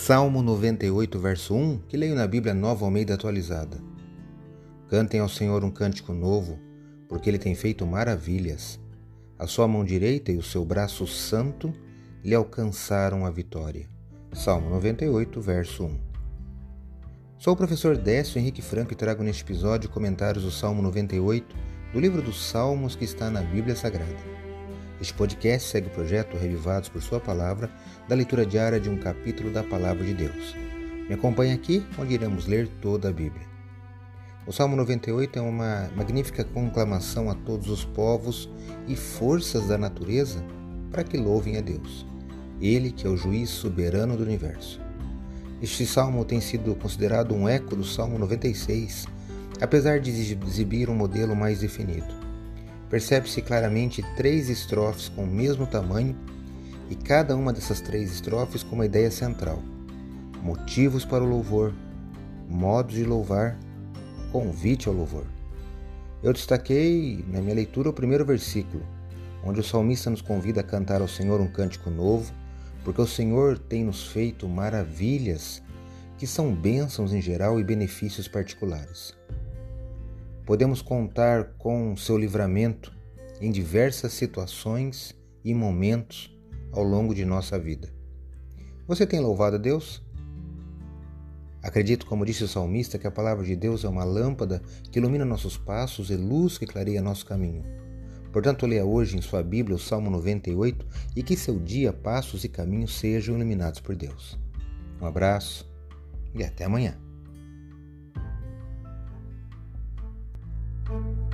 Salmo 98, verso 1, que leio na Bíblia Nova Almeida atualizada. Cantem ao Senhor um cântico novo, porque ele tem feito maravilhas. A sua mão direita e o seu braço santo lhe alcançaram a vitória. Salmo 98, verso 1. Sou o professor Décio Henrique Franco e trago neste episódio comentários do Salmo 98 do livro dos Salmos que está na Bíblia Sagrada. Este podcast segue o projeto Revivados por Sua Palavra, da leitura diária de um capítulo da Palavra de Deus. Me acompanhe aqui, onde iremos ler toda a Bíblia. O Salmo 98 é uma magnífica conclamação a todos os povos e forças da natureza para que louvem a Deus, Ele que é o juiz soberano do universo. Este salmo tem sido considerado um eco do Salmo 96, apesar de exibir um modelo mais definido. Percebe-se claramente três estrofes com o mesmo tamanho e cada uma dessas três estrofes com uma ideia central: motivos para o louvor, modos de louvar, convite ao louvor. Eu destaquei na minha leitura o primeiro versículo, onde o salmista nos convida a cantar ao Senhor um cântico novo, porque o Senhor tem nos feito maravilhas que são bênçãos em geral e benefícios particulares podemos contar com seu livramento em diversas situações e momentos ao longo de nossa vida. Você tem louvado a Deus? Acredito, como disse o salmista, que a palavra de Deus é uma lâmpada que ilumina nossos passos e luz que clareia nosso caminho. Portanto, leia hoje em sua Bíblia o Salmo 98 e que seu dia, passos e caminhos sejam iluminados por Deus. Um abraço e até amanhã. thank you